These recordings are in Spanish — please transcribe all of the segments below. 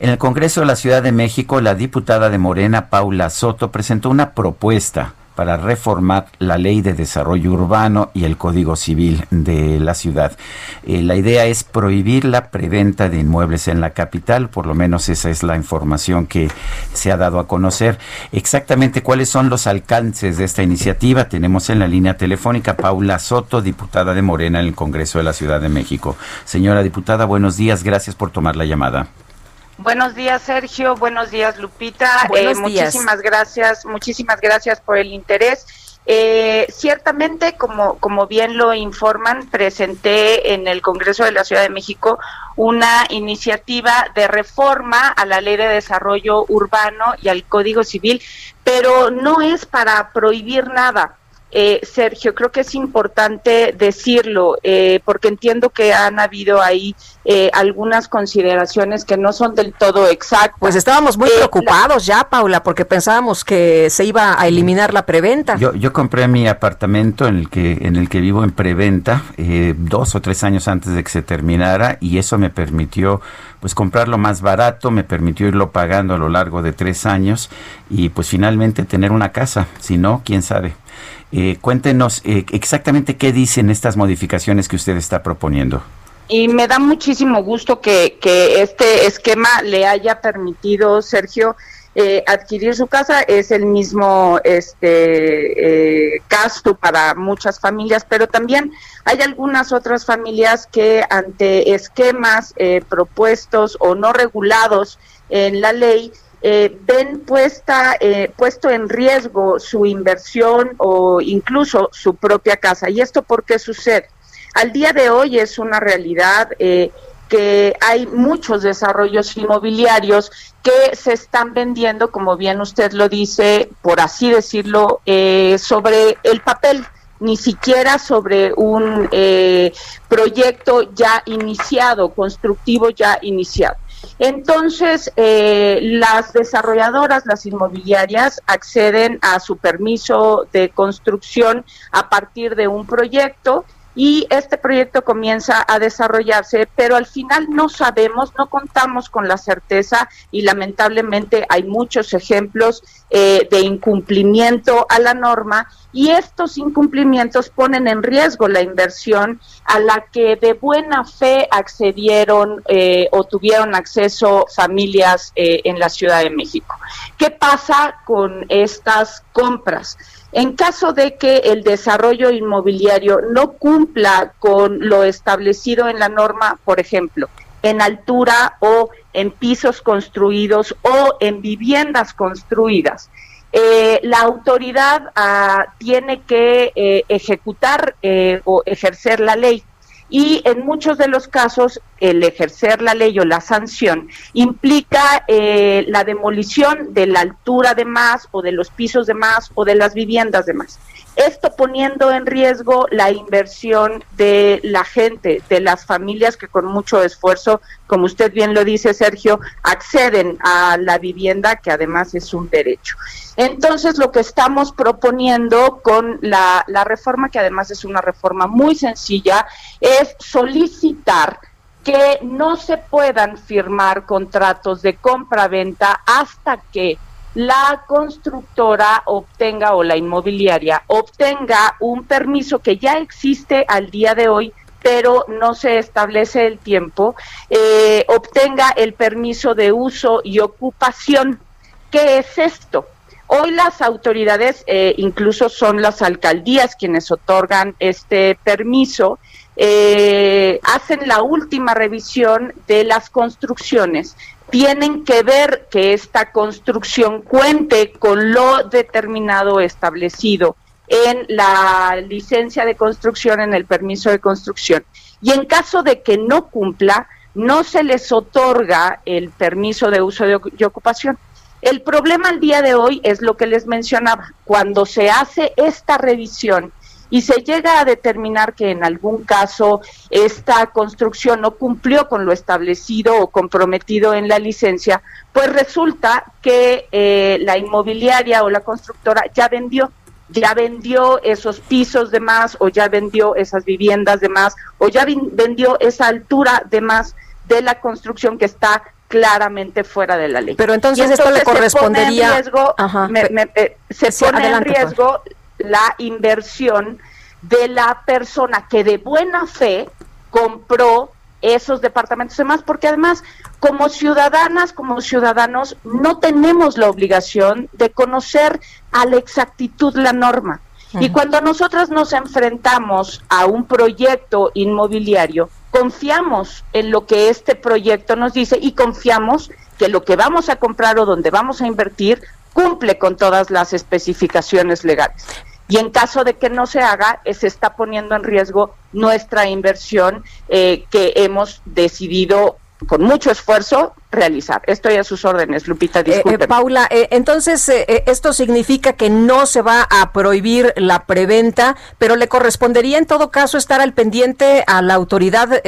En el Congreso de la Ciudad de México, la diputada de Morena, Paula Soto, presentó una propuesta para reformar la ley de desarrollo urbano y el código civil de la ciudad. Eh, la idea es prohibir la preventa de inmuebles en la capital, por lo menos esa es la información que se ha dado a conocer. Exactamente cuáles son los alcances de esta iniciativa tenemos en la línea telefónica Paula Soto, diputada de Morena en el Congreso de la Ciudad de México. Señora diputada, buenos días, gracias por tomar la llamada. Buenos días, Sergio. Buenos días, Lupita. Eh, muchísimas gracias, muchísimas gracias por el interés. Eh, ciertamente, como, como bien lo informan, presenté en el Congreso de la Ciudad de México una iniciativa de reforma a la Ley de Desarrollo Urbano y al Código Civil, pero no es para prohibir nada. Eh, Sergio, creo que es importante decirlo, eh, porque entiendo que han habido ahí eh, algunas consideraciones que no son del todo exactas. Pues estábamos muy preocupados ya, Paula, porque pensábamos que se iba a eliminar la preventa. Yo, yo compré mi apartamento en el que en el que vivo en preventa dos o tres años antes de que se terminara y eso me permitió pues comprarlo más barato, me permitió irlo pagando a lo largo de tres años y pues finalmente tener una casa. Si no, quién sabe. Eh, cuéntenos eh, exactamente qué dicen estas modificaciones que usted está proponiendo. Y me da muchísimo gusto que, este esquema le haya permitido, Sergio, eh, adquirir su casa. Es el mismo este gasto para muchas familias, pero también hay algunas otras familias que ante esquemas propuestos o no regulados en la ley, eh, ven puesta, eh, puesto en riesgo su inversión o incluso su propia casa. ¿Y esto por qué sucede? Al día de hoy es una realidad eh, que hay muchos desarrollos inmobiliarios que se están vendiendo, como bien usted lo dice, por así decirlo, sobre el papel ni siquiera sobre un proyecto ya iniciado, constructivo ya iniciado. Entonces, eh, las desarrolladoras, las inmobiliarias, acceden a su permiso de construcción a partir de un proyecto y este proyecto comienza a desarrollarse, pero al final no sabemos, no contamos con la certeza y lamentablemente hay muchos ejemplos eh, de incumplimiento a la norma y estos incumplimientos ponen en riesgo la inversión a la que de buena fe accedieron eh, o tuvieron acceso familias eh, en la Ciudad de México. ¿Qué pasa con estas compras? En caso de que el desarrollo inmobiliario no cumpla con lo establecido en la norma, por ejemplo, en altura o en pisos construidos o en viviendas construidas, eh, la autoridad ah, tiene que eh, ejecutar eh, o ejercer la ley. Y en muchos de los casos el ejercer la ley o la sanción implica eh, la demolición de la altura de más o de los pisos de más o de las viviendas de más. Esto poniendo en riesgo la inversión de la gente, de las familias que con mucho esfuerzo, como usted bien lo dice, Sergio, acceden a la vivienda, que además es un derecho. Entonces, lo que estamos proponiendo con la, la reforma, que además es una reforma muy sencilla, es solicitar que no se puedan firmar contratos de compra-venta hasta que la constructora obtenga o la inmobiliaria obtenga un permiso que ya existe al día de hoy pero no se establece el tiempo, eh, obtenga el permiso de uso y ocupación. ¿Qué es esto? Hoy las autoridades, eh, incluso son las alcaldías quienes otorgan este permiso, eh, hacen la última revisión de las construcciones tienen que ver que esta construcción cuente con lo determinado establecido en la licencia de construcción, en el permiso de construcción. Y en caso de que no cumpla, no se les otorga el permiso de uso y ocupación. El problema al día de hoy es lo que les mencionaba. Cuando se hace esta revisión y se llega a determinar que en algún caso esta construcción no cumplió con lo establecido o comprometido en la licencia, pues resulta que eh, la inmobiliaria o la constructora ya vendió ya vendió esos pisos de más o ya vendió esas viviendas de más o ya vendió esa altura de más de la construcción que está claramente fuera de la ley. Pero entonces, esto le correspondería se pone en riesgo, se pone en riesgo la inversión de la persona que de buena fe compró esos departamentos de más, porque además, como ciudadanas, como ciudadanos, no tenemos la obligación de conocer a la exactitud la norma. Y cuando nosotros nos enfrentamos a un proyecto inmobiliario, confiamos en lo que este proyecto nos dice y confiamos que lo que vamos a comprar o donde vamos a invertir cumple con todas las especificaciones legales. Y en caso de que no se haga, eh, se está poniendo en riesgo nuestra inversión eh, que hemos decidido con mucho esfuerzo realizar. Estoy a sus órdenes, Lupita. Eh, eh Paula, eh, entonces eh, esto significa que no se va a prohibir la preventa, pero le correspondería en todo caso estar al pendiente a la autoridad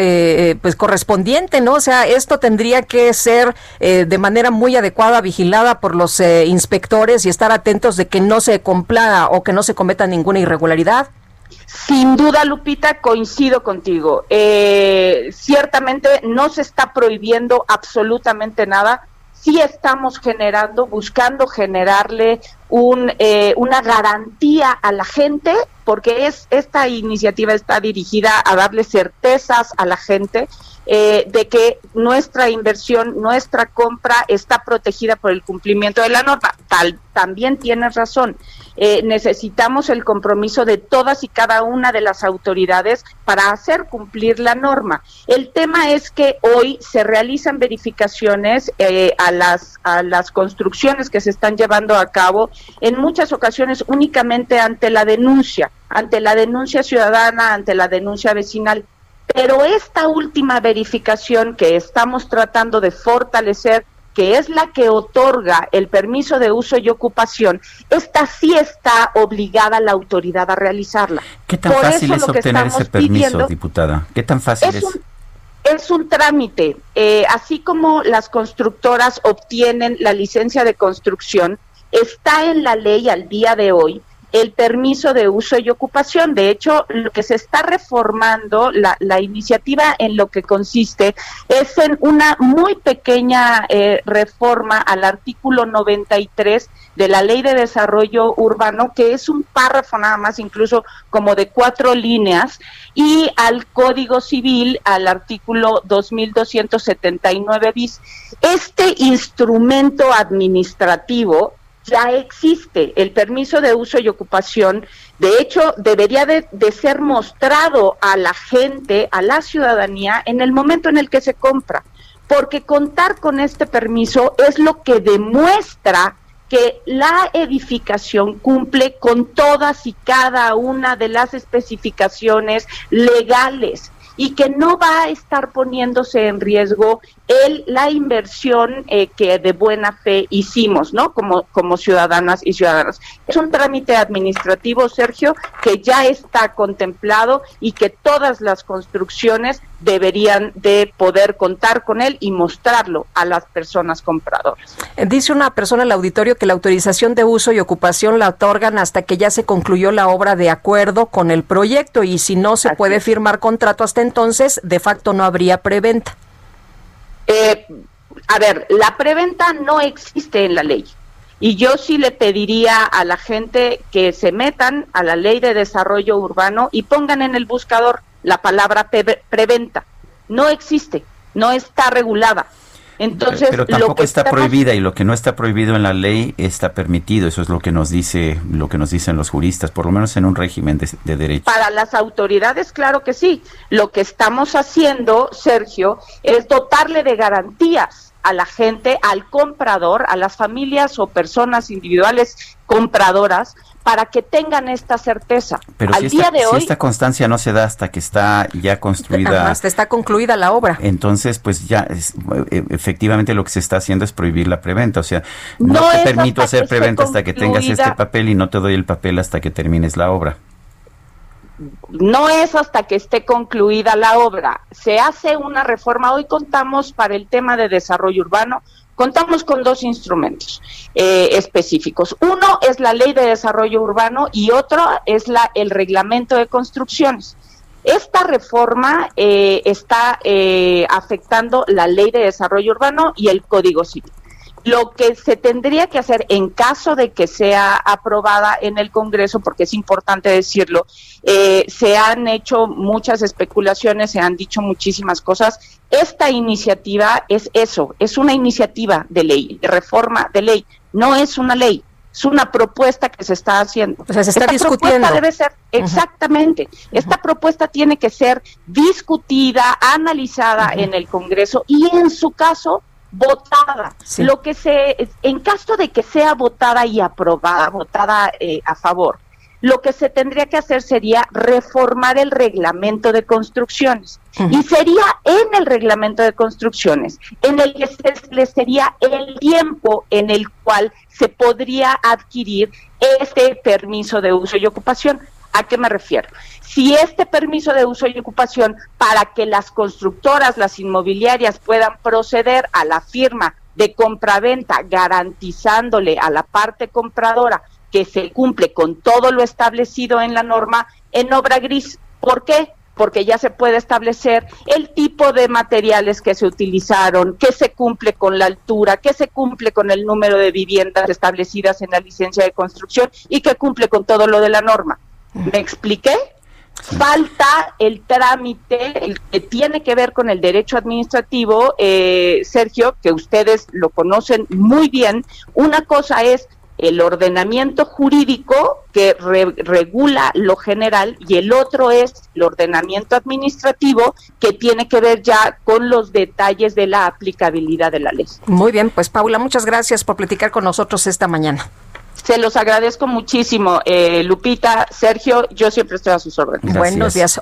pues correspondiente, ¿no? O sea, esto tendría que ser de manera muy adecuada vigilada por los inspectores y estar atentos de que no se cumpla o que no se cometa ninguna irregularidad. Sin duda, Lupita, coincido contigo. Eh, ciertamente no se está prohibiendo absolutamente nada. Sí estamos generando, buscando generarle un, eh, una garantía a la gente, porque es esta iniciativa está dirigida a darle certezas a la gente eh, de que nuestra inversión, nuestra compra está protegida por el cumplimiento de la norma. Tal, también tienes razón. Eh, necesitamos el compromiso de todas y cada una de las autoridades para hacer cumplir la norma. El tema es que hoy se realizan verificaciones eh, a, las, a las construcciones que se están llevando a cabo, en muchas ocasiones únicamente ante la denuncia, ante la denuncia ciudadana, ante la denuncia vecinal. Pero esta última verificación que estamos tratando de fortalecer que es la que otorga el permiso de uso y ocupación, esta sí está obligada la autoridad a realizarla. ¿Qué tan fácil es obtener ese permiso, diputada? ¿Qué tan fácil es? es? Un, trámite. Eh, así como las constructoras obtienen la licencia de construcción, está en la ley al día de hoy el permiso de uso y ocupación. De hecho, lo que se está reformando, la, iniciativa en lo que consiste es en una muy pequeña eh, reforma al artículo 93 de la Ley de Desarrollo Urbano, que es un párrafo nada más, incluso como de cuatro líneas, y al Código Civil, al artículo 2279 bis. Este instrumento administrativo ya existe el permiso de uso y ocupación. De hecho, debería de, ser mostrado a la gente, a la ciudadanía, en el momento en el que se compra, porque contar con este permiso es lo que demuestra que la edificación cumple con todas y cada una de las especificaciones legales y que no va a estar poniéndose en riesgo el, la inversión eh, que de buena fe hicimos, ¿no? Como, como ciudadanas y ciudadanos. Es un trámite administrativo, Sergio, que ya está contemplado y que todas las construcciones deberían de poder contar con él y mostrarlo a las personas compradoras. Dice una persona en el auditorio que la autorización de uso y ocupación la otorgan hasta que ya se concluyó la obra de acuerdo con el proyecto y si no se puede firmar contrato hasta entonces, de facto no habría preventa. Eh, a ver, la preventa no existe en la ley. Y yo sí le pediría a la gente que se metan a la ley de desarrollo urbano y pongan en el buscador la palabra preventa. No existe, no está regulada. Entonces, pero tampoco está prohibida y lo que no está prohibido en la ley está permitido. Eso es lo que nos dice, lo que nos dicen los juristas, por lo menos en un régimen de, de derecho. Para las autoridades, claro que sí. Lo que estamos haciendo, Sergio, es dotarle de garantías a la gente, al comprador, a las familias o personas individuales compradoras, para que tengan esta certeza. Pero Al si día de hoy, esta constancia no se da hasta que está ya construida. Hasta está concluida la obra. Entonces, pues ya e, efectivamente lo que se está haciendo es prohibir la preventa. O sea, no, te permito hacer preventa hasta que tengas este papel y no te doy el papel hasta que termines la obra no es hasta que esté concluida la obra. Se hace una reforma. Hoy contamos para el tema de desarrollo urbano, contamos con dos instrumentos eh, específicos. Uno es la ley de desarrollo urbano y otro es la, el reglamento de construcciones. Esta reforma eh, está eh, afectando la ley de desarrollo urbano y el código civil. Lo que se tendría que hacer en caso de que sea aprobada en el Congreso, porque es importante decirlo, eh, se han hecho muchas especulaciones, se han dicho muchísimas cosas. Esta iniciativa es eso, es una iniciativa de ley, de reforma de ley, no es una ley es una propuesta que se está haciendo. O sea, se está esta Propuesta debe ser, exactamente, esta propuesta tiene que ser discutida, analizada en el Congreso y en su caso votada. Lo que se, en caso de que sea votada y aprobada, votada eh, a favor, lo que se tendría que hacer sería reformar el reglamento de construcciones. Y sería en el reglamento de construcciones en el que se, le sería el tiempo en el cual se podría adquirir este permiso de uso y ocupación. ¿A qué me refiero? Si este permiso de uso y ocupación para que las constructoras, las inmobiliarias puedan proceder a la firma de compraventa garantizándole a la parte compradora que se cumple con todo lo establecido en la norma en obra gris. ¿Por qué? Porque ya se puede establecer el tipo de materiales que se utilizaron, que se cumple con la altura, que se cumple con el número de viviendas establecidas en la licencia de construcción y que cumple con todo lo de la norma. ¿Me expliqué? Falta el trámite el que tiene que ver con el derecho administrativo, eh, Sergio, que ustedes lo conocen muy bien. Una cosa es el ordenamiento jurídico que regula lo general y el otro es el ordenamiento administrativo que tiene que ver ya con los detalles de la aplicabilidad de la ley. Muy bien, pues Paula, muchas gracias por platicar con nosotros esta mañana. Se los agradezco muchísimo, eh, Lupita, Sergio, yo siempre estoy a sus órdenes. Buenos días.